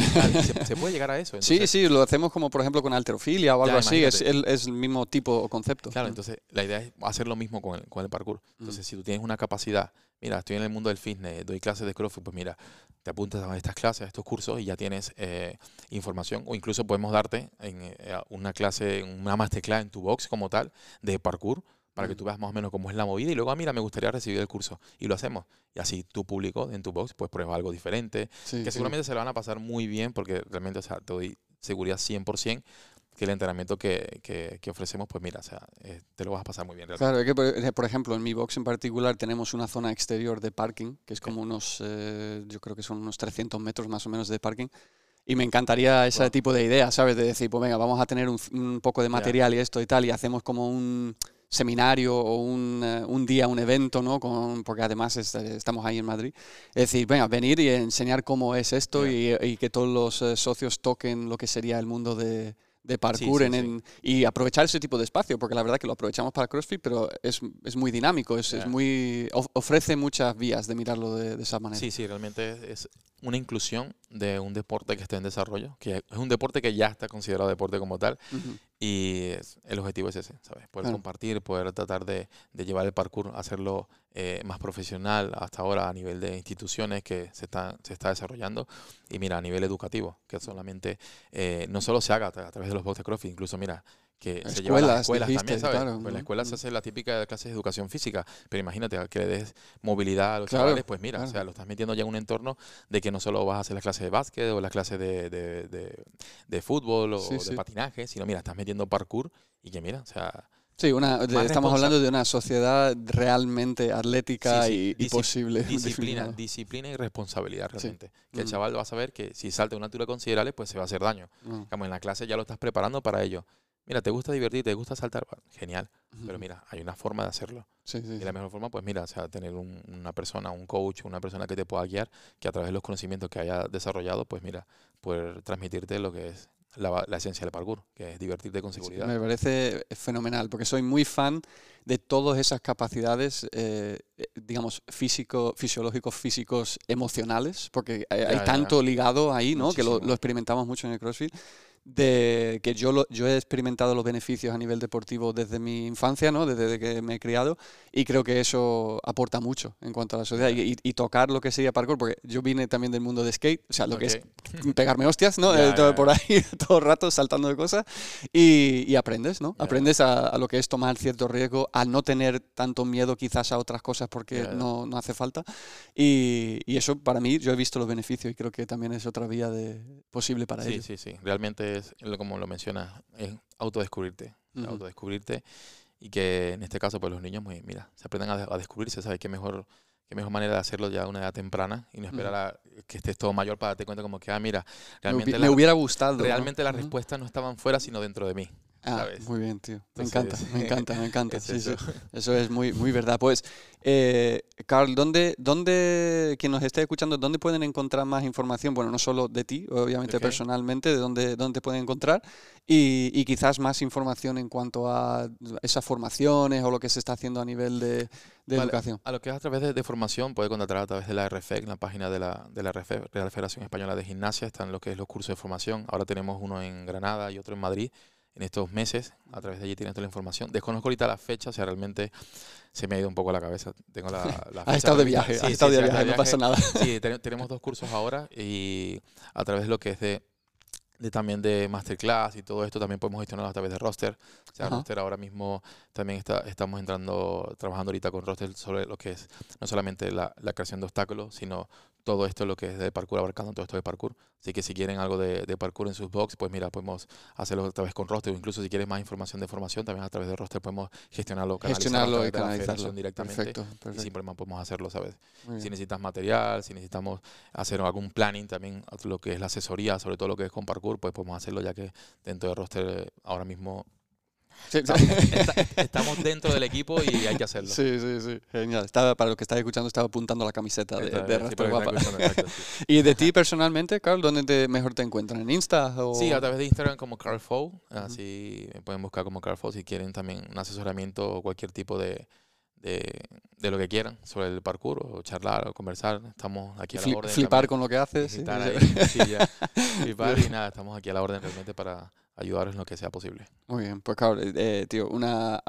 se, se, puede llegar a eso. sí, sí, lo hacemos como, por ejemplo, con alterofilia o algo así. Es el, es el, mismo tipo o concepto. Claro, entonces la idea es hacer lo mismo con el, con el parkour. Entonces, si tú tienes una capacidad, mira, estoy en el mundo del fitness, doy clases de CrossFit, pues mira, te apuntas a estas clases, a estos cursos y ya tienes eh, información. O incluso podemos darte en, eh, una clase, una masterclass en tu box como tal de parkour para que tú veas más o menos cómo es la movida y luego, ah, mira, me gustaría recibir el curso y lo hacemos. Y así tu público en tu box pues prueba algo diferente, que seguramente se lo van a pasar muy bien porque realmente, o sea, te doy seguridad 100% que el entrenamiento que, que, ofrecemos, pues mira, o sea, eh, te lo vas a pasar muy bien. Claro, es que por ejemplo en mi box en particular tenemos una zona exterior de parking, que es como unos, eh, yo creo que son unos 300 metros más o menos de parking. Y me encantaría ese tipo de idea, ¿sabes? De decir, pues venga, vamos a tener un, poco de material y esto y tal, y hacemos como un, seminario o un, eh, un, día, un evento, ¿no? Con, porque además estamos ahí en Madrid. Es decir, venga, venir y enseñar cómo es esto y, y, que todos los eh, socios toquen lo que sería el mundo de, de parkour en, y aprovechar ese tipo de espacio, porque la verdad que lo aprovechamos para CrossFit, pero es, es muy dinámico, es, es, muy ofrece muchas vías de mirarlo de, esa manera. Sí, sí, realmente es una inclusión de un deporte que está en desarrollo, que es un deporte que ya está considerado deporte como tal, y el objetivo es ese, ¿sabes? Poder compartir, poder tratar de, de, llevar el parkour, hacerlo eh, más profesional hasta ahora a nivel de instituciones que se está, se está desarrollando, y mira, a nivel educativo, que solamente eh, no solo se haga a, través de los box de CrossFit, incluso mira, que se lleva a las escuelas también, ¿sabes? pues en la escuela se hace la típica clase de educación física, pero imagínate que le des movilidad a los chavales, pues mira, o sea, lo estás metiendo ya en un entorno de que no solo vas a hacer las clases de básquet o las clases de, de, de, fútbol o de patinaje, sino mira, estás metiendo parkour y que mira, o sea... Sí, una, estamos hablando de una sociedad realmente atlética y, posible. Disciplina, disciplina y responsabilidad realmente. Que el chaval va a saber que si salta una altura considerable, pues se va a hacer daño. Como en la clase ya lo estás preparando para ello. Mira, ¿te gusta divertir? ¿Te gusta saltar? genial. Pero mira, hay una forma de hacerlo. Y la mejor forma, pues mira, o sea, tener una persona, un coach, una persona que te pueda guiar, que a través de los conocimientos que haya desarrollado, pues mira, poder transmitirte lo que es la, esencia del parkour, que es divertirte con seguridad. Me parece fenomenal, porque soy muy fan de todas esas capacidades, eh, eh, digamos, físico, fisiológicos, físicos, emocionales, porque hay, tanto ligado ahí, ¿no? Que lo, lo, experimentamos mucho en el CrossFit de que yo, yo he experimentado los beneficios a nivel deportivo desde mi infancia, ¿no? desde que me he criado, y creo que eso aporta mucho en cuanto a la sociedad. Y, tocar lo que sería parkour, porque yo vine también del mundo de skate, o sea, lo que es pegarme hostias, ¿no? Eh, todo por ahí, todo el rato saltando de cosas, y, aprendes, ¿no? Aprendes a, lo que es tomar cierto riesgo, a no tener tanto miedo quizás a otras cosas porque no, no, hace falta. Y, y, eso para mí, yo he visto los beneficios y creo que también es otra vía de, posible para ellos. Sí, sí, sí. Realmente es, como lo mencionas, es autodescubrirte. Autodescubrirte y que en este caso, pues los niños, pues, mira, se aprenden a, descubrirse, ¿sabes? Qué mejor, qué mejor manera de hacerlo ya a una edad temprana y no esperar a que estés todo mayor para darte cuenta como que, ah, mira, realmente... Me, hubiera gustado. Realmente las respuestas no estaban fuera, sino dentro de mí. Ah, muy bien, tío. Me encanta, me encanta, me encanta. eso. eso. es muy, muy verdad. Pues, eh, Carl, ¿dónde, ¿dónde, quien nos esté escuchando, dónde pueden encontrar más información? Bueno, no solo de ti, obviamente personalmente, de dónde, dónde pueden encontrar y, y, quizás más información en cuanto a esas formaciones o lo que se está haciendo a nivel de, de educación. A lo que es a través de, formación, puede contactar a través de la RFEC, la página de la, de la RFEC, Real Federación Española de Gimnasia, están lo que es los cursos de formación. Ahora tenemos uno en Granada y otro en Madrid en estos meses. A través de allí tienes toda la información. Desconozco ahorita la fecha, o sea, realmente se me ha ido un poco la cabeza. Tengo la, la fecha estado de viaje, sí, estado de viaje, no pasa nada. Sí, tenemos dos cursos ahora y a través de lo que es de, de también de masterclass y todo esto también podemos gestionarlo a través de roster. O sea, roster ahora mismo también está, estamos entrando, trabajando ahorita con roster sobre lo que es no solamente la, la creación de obstáculos, sino todo esto lo que es de parkour, abarcando todo esto de parkour. Así que si quieren algo de, de parkour en sus box, pues mira, podemos hacerlo a través con roster, o incluso si quieres más información de formación, también a través de roster podemos gestionarlo, gestionarlo y canalizarlo directamente. Perfecto, perfecto. Y sin problema podemos hacerlo, ¿sabes? Si necesitas material, si necesitamos hacer algún planning también, lo que es la asesoría, sobre todo lo que es con parkour, pues podemos hacerlo ya que dentro de roster ahora mismo estamos dentro del equipo y hay que hacerlo. Sí, sí, sí. Genial. Estaba, para los que estáis escuchando, estaba apuntando la camiseta de, de Raster Guapa. ¿Y de ti personalmente, Carl, dónde te, mejor te encuentran? ¿En Insta? O? Sí, a través de Instagram como Carl Fow. Así me pueden buscar como Carl Fow si quieren también un asesoramiento o cualquier tipo de, de, lo que quieran sobre el parkour o charlar o conversar. Estamos aquí a la orden. Flipar con lo que haces. flipar y nada, estamos aquí a la orden realmente para ayudaros en lo que sea posible. Muy bien, pues claro, eh, tío, un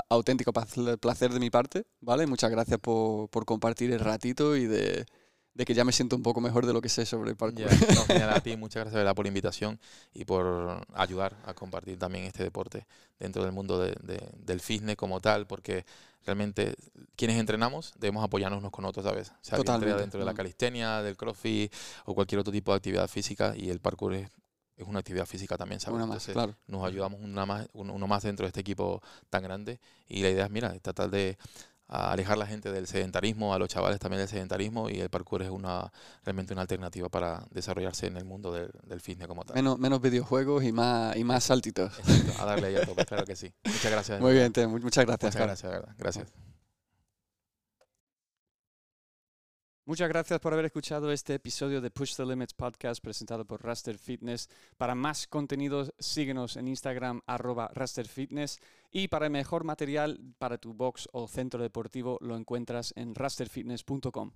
auténtico placer de mi parte, ¿vale? Muchas gracias por, por compartir el ratito y de, de, que ya me siento un poco mejor de lo que sé sobre el parkour. a ti, muchas gracias ¿verdad? por la invitación y por ayudar a compartir también este deporte dentro del mundo de, del fitness como tal, porque realmente quienes entrenamos debemos apoyarnos unos con otros, ¿sabes? O sea, dentro de la mm. calistenia, del crossfit o cualquier otro tipo de actividad física y el parkour es es una actividad física también, ¿sabes? Una más, claro. Nos ayudamos una más, uno más dentro de este equipo tan grande y la idea es, mira, tratar de alejar a la gente del sedentarismo, a los chavales también del sedentarismo y el parkour es una realmente una alternativa para desarrollarse en el mundo del, del fitness como tal. Menos, menos videojuegos y más, y más saltitos. a darle ahí a claro que sí. Muchas gracias. Muy bien, muchas gracias. Muchas gracias, ¿verdad? Gracias. Muchas gracias por haber escuchado este episodio de Push the Limits podcast presentado por Raster Fitness. Para más contenidos, síguenos en Instagram arroba Raster Fitness y para el mejor material para tu box o centro deportivo lo encuentras en rasterfitness.com.